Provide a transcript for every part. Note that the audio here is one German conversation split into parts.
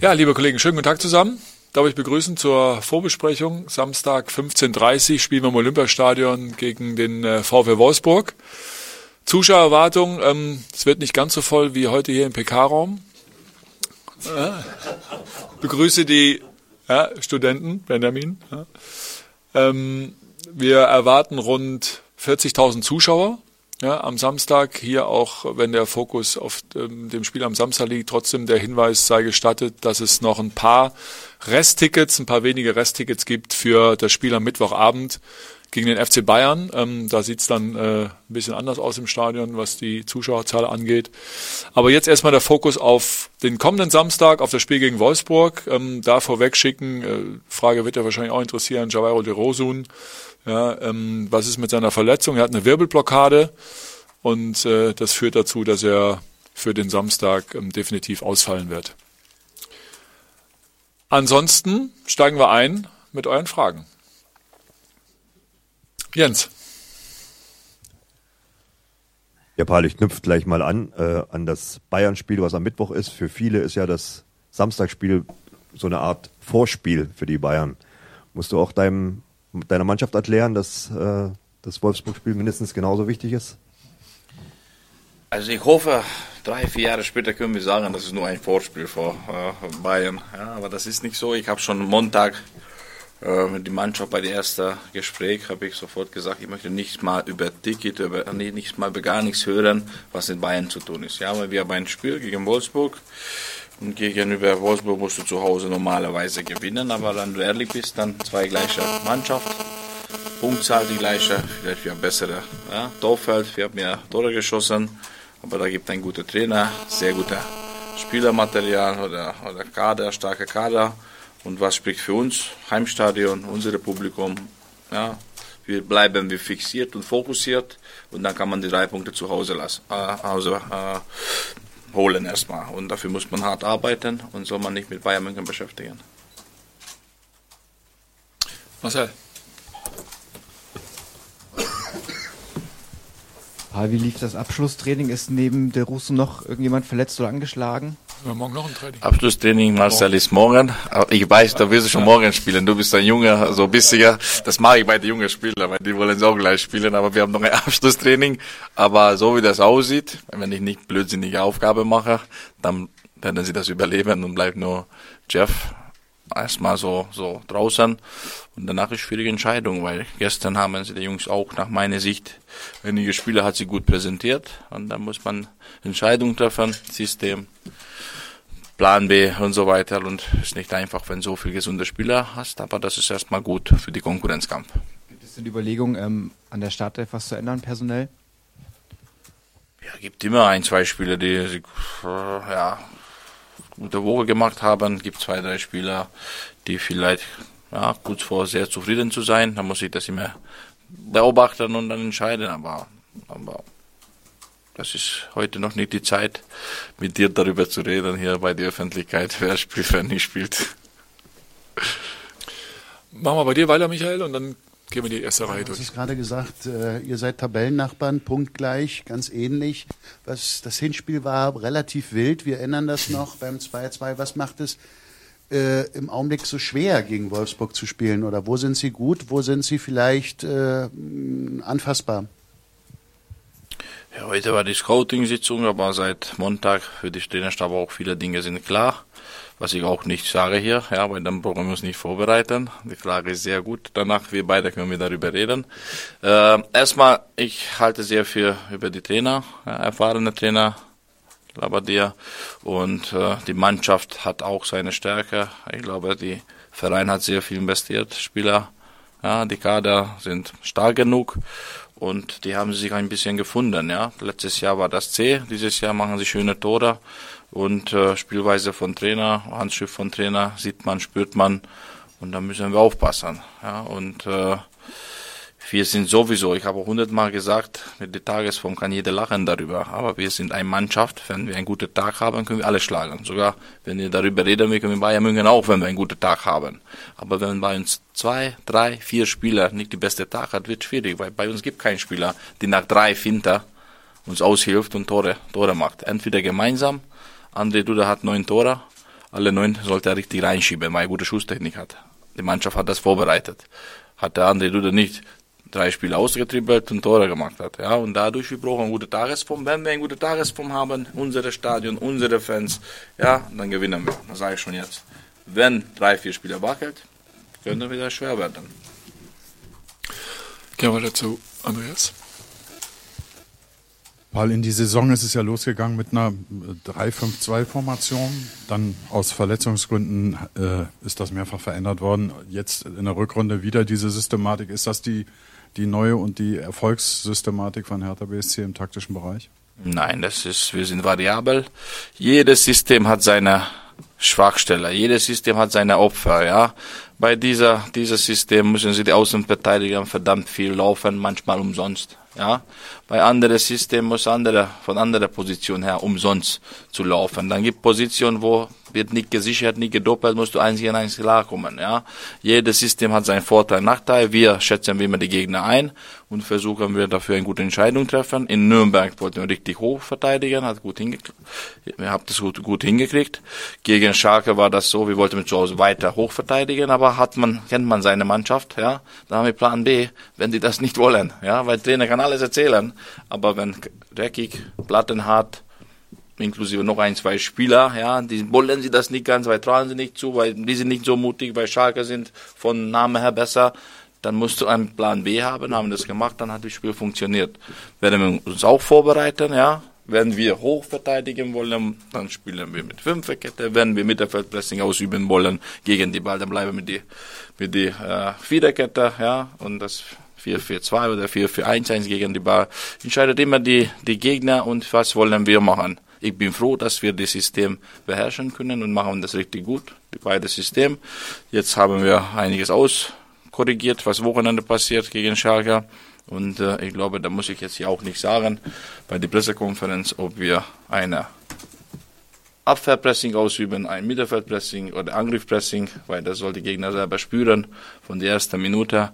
Ja, liebe Kollegen, schönen guten Tag zusammen. Darf ich begrüßen zur Vorbesprechung. Samstag 15.30 Uhr spielen wir im Olympiastadion gegen den äh, VfL Wolfsburg. Zuschauererwartung, ähm, es wird nicht ganz so voll wie heute hier im PK-Raum. Äh, begrüße die ja, Studenten, Benjamin. Ja. Ähm, wir erwarten rund 40.000 Zuschauer. Ja, am Samstag hier auch, wenn der Fokus auf ähm, dem Spiel am Samstag liegt, trotzdem der Hinweis sei gestattet, dass es noch ein paar Resttickets, ein paar wenige Resttickets gibt für das Spiel am Mittwochabend gegen den FC Bayern. Ähm, da sieht's dann äh, ein bisschen anders aus im Stadion, was die Zuschauerzahl angeht. Aber jetzt erstmal der Fokus auf den kommenden Samstag, auf das Spiel gegen Wolfsburg. Ähm, da vorweg schicken, äh, Frage wird ja wahrscheinlich auch interessieren, Javairo de Rosun ja, ähm, was ist mit seiner Verletzung? Er hat eine Wirbelblockade und äh, das führt dazu, dass er für den Samstag ähm, definitiv ausfallen wird. Ansonsten steigen wir ein mit euren Fragen. Jens. Ja, Paul, ich knüpfe gleich mal an, äh, an das Bayern-Spiel, was am Mittwoch ist. Für viele ist ja das Samstagsspiel so eine Art Vorspiel für die Bayern. Musst du auch deinem deiner Mannschaft erklären, dass äh, das Wolfsburg-Spiel mindestens genauso wichtig ist? Also ich hoffe, drei, vier Jahre später können wir sagen, das ist nur ein Vorspiel vor äh, Bayern. Ja, aber das ist nicht so. Ich habe schon Montag äh, mit der Mannschaft bei dem ersten Gespräch habe ich sofort gesagt, ich möchte nicht mal über Ticket, über, nee, nicht mal über gar nichts hören, was in Bayern zu tun ist. Ja, weil wir haben ein Spiel gegen Wolfsburg. Und gegenüber Wolfsburg musst du zu Hause normalerweise gewinnen, aber wenn du ehrlich bist, dann zwei gleiche Mannschaft, Punktzahl die gleiche, vielleicht wir haben bessere ja, Torfeld, wir haben mehr Tore geschossen, aber da gibt ein guter Trainer, sehr guter Spielermaterial oder, oder Kader, starker Kader. Und was spricht für uns? Heimstadion, unser Publikum, ja, wir bleiben wir fixiert und fokussiert. Und dann kann man die drei Punkte zu Hause lassen, äh, also, äh, holen erstmal. Und dafür muss man hart arbeiten und soll man nicht mit Bayern München beschäftigen. Marcel. Wie lief das Abschlusstraining? Ist neben der Russen noch irgendjemand verletzt oder angeschlagen? Wir morgen noch ein Training. Abschlusstraining, Marcel, ist morgen. Ich weiß, da wirst du schon morgen spielen. Du bist ein Junge, so ein bisschen. Das mache ich bei den jungen Spielern, weil die wollen es auch gleich spielen. Aber wir haben noch ein Abschlusstraining. Aber so wie das aussieht, wenn ich nicht blödsinnige Aufgabe mache, dann werden sie das überleben und bleibt nur Jeff erstmal so, so draußen. Und danach ist schwierige Entscheidung, weil gestern haben sie die Jungs auch nach meiner Sicht, einige Spieler hat sie gut präsentiert. Und dann muss man Entscheidungen treffen, System. Plan B und so weiter. Und es ist nicht einfach, wenn so viele gesunde Spieler hast, aber das ist erstmal gut für die Konkurrenzkampf. Gibt es denn die Überlegung, ähm, an der Startelf was zu ändern, personell? Ja, gibt immer ein, zwei Spieler, die äh, ja, gute Woche gemacht haben. Gibt zwei, drei Spieler, die vielleicht ja, kurz vor sehr zufrieden zu sein. Da muss ich das immer beobachten und dann entscheiden. Aber, aber das ist heute noch nicht die Zeit, mit dir darüber zu reden, hier bei der Öffentlichkeit, wer spielt, wer nicht spielt. Machen wir bei dir weiter, Michael, und dann gehen wir die erste Reihe durch. Du hast gerade gesagt, äh, ihr seid Tabellennachbarn, punktgleich, ganz ähnlich. Was, das Hinspiel war relativ wild, wir ändern das noch beim 2-2. Was macht es äh, im Augenblick so schwer, gegen Wolfsburg zu spielen? Oder wo sind sie gut, wo sind sie vielleicht äh, anfassbar? Ja, heute war die Scouting-Sitzung, aber seit Montag für die Trainerstab auch viele Dinge sind klar. Was ich auch nicht sage hier, ja, weil dann brauchen wir uns nicht vorbereiten. Die Klage ist sehr gut. Danach, wir beide können wir darüber reden. Äh, erstmal, ich halte sehr viel über die Trainer, ja, erfahrene Trainer, Labadia. Und äh, die Mannschaft hat auch seine Stärke. Ich glaube, die Verein hat sehr viel investiert. Spieler, ja, die Kader sind stark genug und die haben sich ein bisschen gefunden. Ja, letztes Jahr war das C, dieses Jahr machen sie schöne Tore und äh, Spielweise von Trainer, Handschrift von Trainer sieht man, spürt man und da müssen wir aufpassen. Ja, und äh, wir sind sowieso, ich habe hundertmal gesagt, mit der Tagesform kann jeder lachen darüber, aber wir sind eine Mannschaft, wenn wir einen guten Tag haben, können wir alle schlagen. Sogar wenn wir darüber reden, wir können Bayern München auch, wenn wir einen guten Tag haben. Aber wenn bei uns zwei, drei, vier Spieler nicht die beste Tag hat, wird schwierig, weil bei uns gibt keinen Spieler, die nach drei Finter uns aushilft und Tore, Tore macht. Entweder gemeinsam, André Duda hat neun Tore, alle neun sollte er richtig reinschieben, weil er gute Schusstechnik hat. Die Mannschaft hat das vorbereitet. Hat der andere Duda nicht drei Spiele ausgetribbelt und Tore gemacht hat. Ja, und dadurch, wir brauchen eine gute Tagesform. Wenn wir eine gute Tagesform haben, unsere Stadion, unsere Fans, ja, dann gewinnen wir. Das sage ich schon jetzt. Wenn drei, vier Spieler wackelt, könnte wieder schwer werden. Gehen wir dazu, Andreas. Weil in die Saison ist es ja losgegangen mit einer 3-5-2-Formation. Dann aus Verletzungsgründen äh, ist das mehrfach verändert worden. Jetzt in der Rückrunde wieder diese Systematik. Ist das die, die neue und die Erfolgssystematik von Hertha BSC im taktischen Bereich? Nein, das ist, wir sind variabel. Jedes System hat seine Schwachstelle. Jedes System hat seine Opfer, ja. Bei dieser, dieses System müssen sie die Außenverteidiger verdammt viel laufen, manchmal umsonst. Ja, bei anderen Systemen muss andere, von anderer Position her umsonst zu laufen. Dann gibt Positionen, wo wird nicht gesichert, nicht gedoppelt, musst du eins gegen eins klarkommen. Ja, jedes System hat seinen Vorteil, Nachteil. Wir schätzen wie immer die Gegner ein und versuchen wir dafür eine gute Entscheidung treffen. In Nürnberg wollten wir richtig hoch verteidigen, hat gut hingekriegt. Wir haben das gut, gut hingekriegt. Gegen Schalke war das so, wir wollten mit zu Hause weiter hoch verteidigen, aber hat man, kennt man seine Mannschaft, ja. Da haben wir Plan B, wenn die das nicht wollen, ja, weil Trainer kann alles erzählen, aber wenn dreckig, plattenhart, inklusive noch ein, zwei Spieler, ja, die wollen sie das nicht ganz, weil trauen sie nicht zu, weil die sind nicht so mutig, weil Schalke sind von Name her besser, dann musst du einen Plan B haben, haben das gemacht, dann hat das Spiel funktioniert. Werden wir uns auch vorbereiten, ja, wenn wir hoch verteidigen wollen, dann spielen wir mit Fünferkette. Wenn wir Mittelfeldpressing ausüben wollen gegen die Ball, dann bleiben wir mit die, mit die äh, Viererkette, ja, und das 4-4-2 oder 4-4-1-1 gegen die Ball. Entscheidet immer die, die Gegner und was wollen wir machen. Ich bin froh, dass wir das System beherrschen können und machen das richtig gut, die beide Systeme. Jetzt haben wir einiges auskorrigiert, was Wochenende passiert gegen Schalke. Und äh, ich glaube, da muss ich jetzt hier auch nicht sagen bei der Pressekonferenz, ob wir eine Abwehrpressing ausüben, ein Mittelfeldpressing oder Angriffpressing, weil das soll die Gegner selber spüren von der ersten Minute.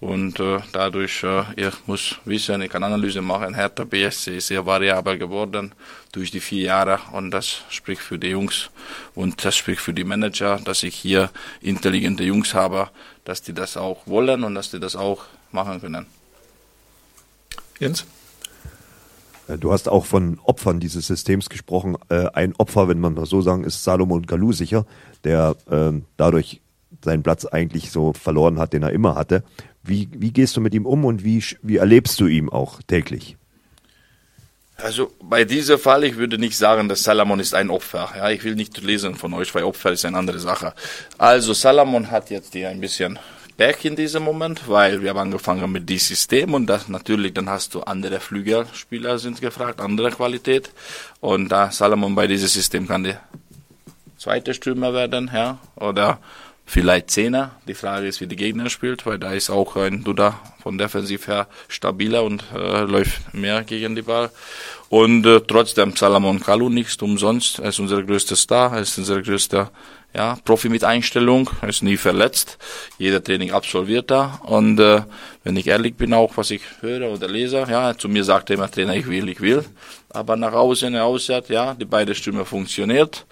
Und äh, dadurch, äh, ihr muss wissen, ich kann Analyse machen, Hertha BSC ist sehr variabel geworden durch die vier Jahre und das spricht für die Jungs und das spricht für die Manager, dass ich hier intelligente Jungs habe, dass die das auch wollen und dass die das auch machen können. Jens? Äh, Du hast auch von Opfern dieses Systems gesprochen. Äh, Ein Opfer, wenn man das so sagen, ist Salomon Kalou sicher, der ähm, dadurch seinen Platz eigentlich so verloren hat, den er immer hatte. Wie, wie gehst du mit ihm um und wie, wie erlebst du ihn auch täglich? Also bei diesem Fall, ich würde nicht sagen, dass Salomon ist ein Opfer. Ja, ich will nicht lesen von euch, weil Opfer ist eine andere Sache. Also Salomon hat jetzt hier ein bisschen Pech in diesem Moment, weil wir haben angefangen mit diesem System und das natürlich, dann hast du andere Flügelspieler sind gefragt, andere Qualität und da Salomon bei diesem System kann der zweite Stürmer werden, ja, oder vielleicht Zehner. Die Frage ist, wie die Gegner spielt, weil da ist auch ein Duda von defensiv her stabiler und äh, läuft mehr gegen die Ball. Und äh, trotzdem Salomon Kalou nicht umsonst. Er ist unser größter Star, er ist unser größter ja, Profi mit Einstellung, ist nie verletzt. Jeder Training absolviert er. Und äh, wenn ich ehrlich bin, auch was ich höre oder lese, ja, zu mir sagt er immer Trainer, ich will, ich will. Aber nach außen, er aussieht, ja, die beide Stimmen funktioniert.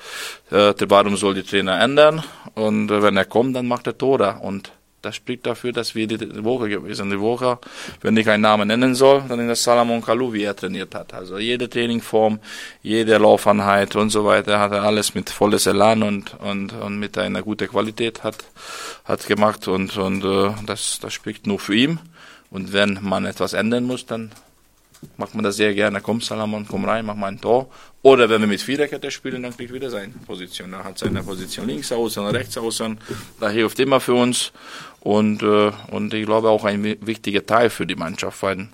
Äh, warum soll die Trainer ändern? Und äh, wenn er kommt, dann macht er Tore. Und das spricht dafür, dass wir die Woche gewesen. Die Woche, wenn ich einen Namen nennen soll, dann ist das Salomon Kalou, wie er trainiert hat. Also jede Trainingform, jede Laufeinheit und so weiter hat er alles mit volles Elan und, und, und mit einer guten Qualität hat, hat gemacht und, und äh, das, das spricht nur für ihn. Und wenn man etwas ändern muss, dann macht man das sehr gerne. Komm, Salomon, komm rein, mach mal ein Tor. Oder wenn wir mit Viererkette spielen, dann kriegt wieder seine Position. Er hat seine Position links außen, rechts außen. Da hilft immer für uns. Und, äh, und ich glaube auch ein wi- wichtiger Teil für die Mannschaft. Weil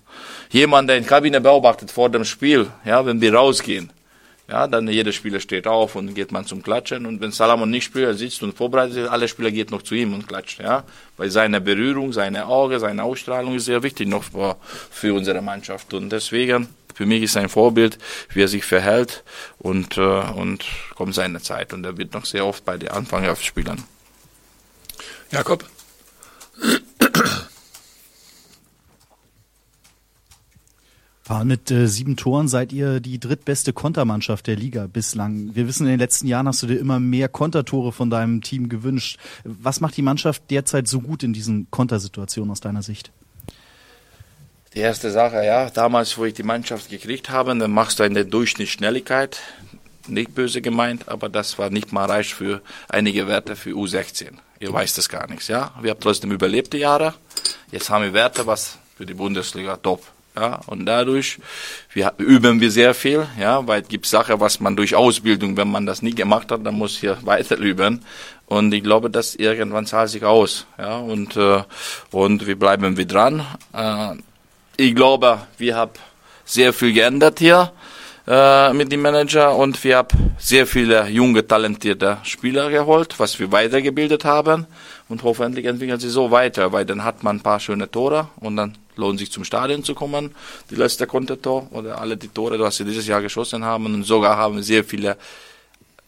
jemand, der in Kabine beobachtet vor dem Spiel, ja, wenn wir rausgehen, ja, dann jeder Spieler steht auf und geht man zum Klatschen. Und wenn Salomon nicht spielt, er sitzt und vorbereitet ist, alle Spieler geht noch zu ihm und klatscht, ja. Weil seine Berührung, seine Augen, seine Ausstrahlung ist sehr wichtig noch für, für unsere Mannschaft. Und deswegen, für mich ist ein Vorbild, wie er sich verhält und, äh, und kommt seine Zeit. Und er wird noch sehr oft bei den Anfangern spielen. Jakob? Mit äh, sieben Toren seid ihr die drittbeste Kontermannschaft der Liga bislang. Wir wissen, in den letzten Jahren hast du dir immer mehr Kontertore von deinem Team gewünscht. Was macht die Mannschaft derzeit so gut in diesen Kontersituationen aus deiner Sicht? Die erste Sache, ja, damals, wo ich die Mannschaft gekriegt habe, dann machst du eine Durchschnittsschnelligkeit. Nicht böse gemeint, aber das war nicht mal reich für einige Werte für U16. Ihr weißt das gar nichts, ja. Wir haben trotzdem überlebte Jahre. Jetzt haben wir Werte, was für die Bundesliga top. Ja, und dadurch wir, üben wir sehr viel, ja, weil es gibt Sachen, was man durch Ausbildung, wenn man das nie gemacht hat, dann muss hier weiter üben. Und ich glaube, das irgendwann zahlt sich aus, ja, und, äh, und wir bleiben wir dran. Äh, ich glaube, wir haben sehr viel geändert hier äh, mit dem Manager und wir haben sehr viele junge, talentierte Spieler geholt, was wir weitergebildet haben und hoffentlich entwickeln sie so weiter, weil dann hat man ein paar schöne Tore und dann lohnt sich zum Stadion zu kommen. Die letzte Kontertor oder alle die Tore, was sie dieses Jahr geschossen haben und sogar haben sehr viele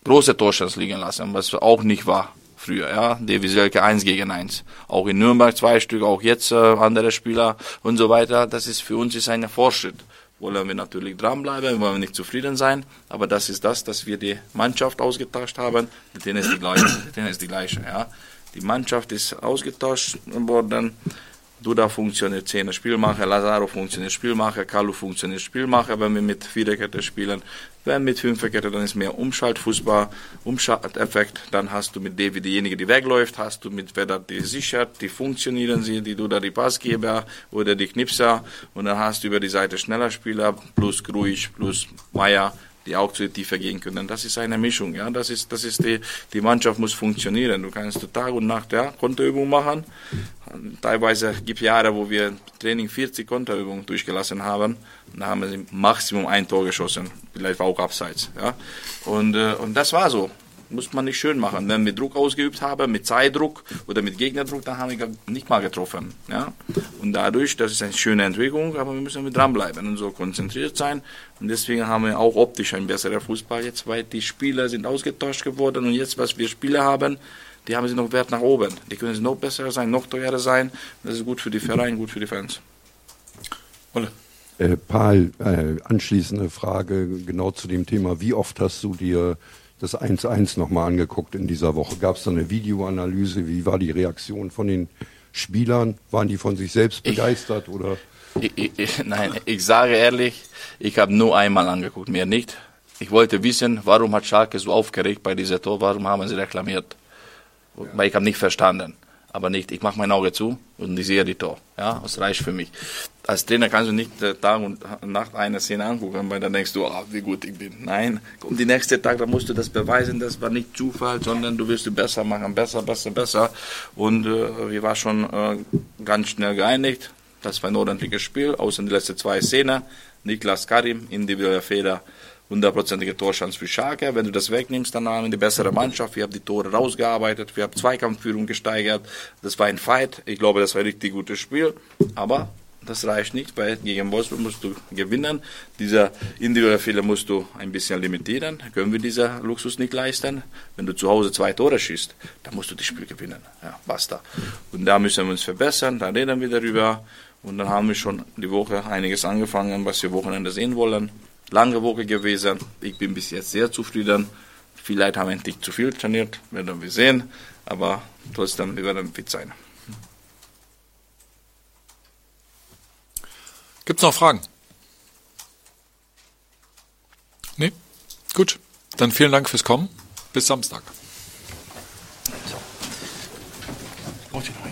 große Torchancen liegen lassen, was auch nicht war früher, ja, Devi Selke 1 gegen 1. Auch in Nürnberg zwei Stück, auch jetzt äh, andere Spieler und so weiter. Das ist für uns ist ein Fortschritt. Wollen wir natürlich dranbleiben, wollen wir nicht zufrieden sein, aber das ist das, dass wir die Mannschaft ausgetauscht haben. Die Trainer die gleiche, die Trainer ist die gleiche, ja. Die Mannschaft ist ausgetauscht worden. Duda funktioniert Zehner Spielmacher, Lazaro funktioniert Spielmacher, Kalu funktioniert Spielmacher, wenn wir mit Viererkette spielen. Wenn mit Fünferkette, dann ist mehr Umschaltfußball, Umschalteffekt. Dann hast du mit David diejenige, die wegläuft, hast du mit Vedat die sichert, die funktionieren sie, die Duda die Passgeber oder die Knipser. Und dann hast du über die Seite schneller Spieler, plus Gruic, plus Meier, die auch zu tiefer gehen können. Das ist eine Mischung, ja. Das ist, das ist die, die Mannschaft muss funktionieren. Du kannst Tag und Nacht, ja, Konterübung machen. Teilweise gibt es Jahre, wo wir Training 40 Konterübungen durchgelassen haben. Da haben wir Maximum ein Tor geschossen. Vielleicht auch abseits, ja. Und, äh, und das war so muss man nicht schön machen. Wenn wir Druck ausgeübt haben, mit Zeitdruck oder mit Gegnerdruck, dann haben wir nicht mal getroffen. Ja? Und dadurch, das ist eine schöne Entwicklung, aber wir müssen dranbleiben und so konzentriert sein. Und deswegen haben wir auch optisch ein besserer Fußball jetzt, weil die Spieler sind ausgetauscht geworden und jetzt, was wir Spieler haben, die haben sie noch Wert nach oben. Die können sie noch besser sein, noch teurer sein. Das ist gut für die Vereine, gut für die Fans. Olle. Äh, Paul, äh, anschließende Frage genau zu dem Thema. Wie oft hast du dir das 1-1 nochmal angeguckt in dieser Woche. Gab es da eine Videoanalyse? Wie war die Reaktion von den Spielern? Waren die von sich selbst begeistert ich, oder? Ich, ich, nein, ich sage ehrlich, ich habe nur einmal angeguckt, mehr nicht. Ich wollte wissen, warum hat Schalke so aufgeregt bei dieser Tor, warum haben sie reklamiert? Ja. Weil ich habe nicht verstanden aber nicht, ich mache mein Auge zu und ich sehe die Tor. Ja, das reicht für mich. Als Trainer kannst du nicht äh, Tag und Nacht eine Szene angucken, weil dann denkst du, ah, wie gut ich bin. Nein, kommt die nächste Tag, dann musst du das beweisen, das war nicht Zufall, sondern du wirst du besser machen, besser, besser, besser. Und äh, wir waren schon äh, ganz schnell geeinigt. Das war ein ordentliches Spiel, außer die letzten zwei Szenen. Niklas Karim, individueller Fehler, hundertprozentige Torchance für Schalke. Wenn du das wegnimmst, dann haben wir eine bessere Mannschaft. Wir haben die Tore rausgearbeitet, wir haben Zweikampfführung gesteigert. Das war ein Fight. Ich glaube, das war ein richtig gutes Spiel. Aber das reicht nicht, weil gegen Wolfsburg musst du gewinnen. Dieser individuelle Fehler musst du ein bisschen limitieren. Können wir diesen Luxus nicht leisten? Wenn du zu Hause zwei Tore schießt, dann musst du das Spiel gewinnen. Ja, basta. Und da müssen wir uns verbessern, da reden wir darüber. Und dann haben wir schon die Woche einiges angefangen, was wir Wochenende sehen wollen lange Woche gewesen. Ich bin bis jetzt sehr zufrieden. Vielleicht haben wir endlich zu viel trainiert, werden wir sehen. Aber trotzdem, wir werden fit sein. Gibt es noch Fragen? Nee? Gut. Dann vielen Dank fürs Kommen. Bis Samstag. So. Ja.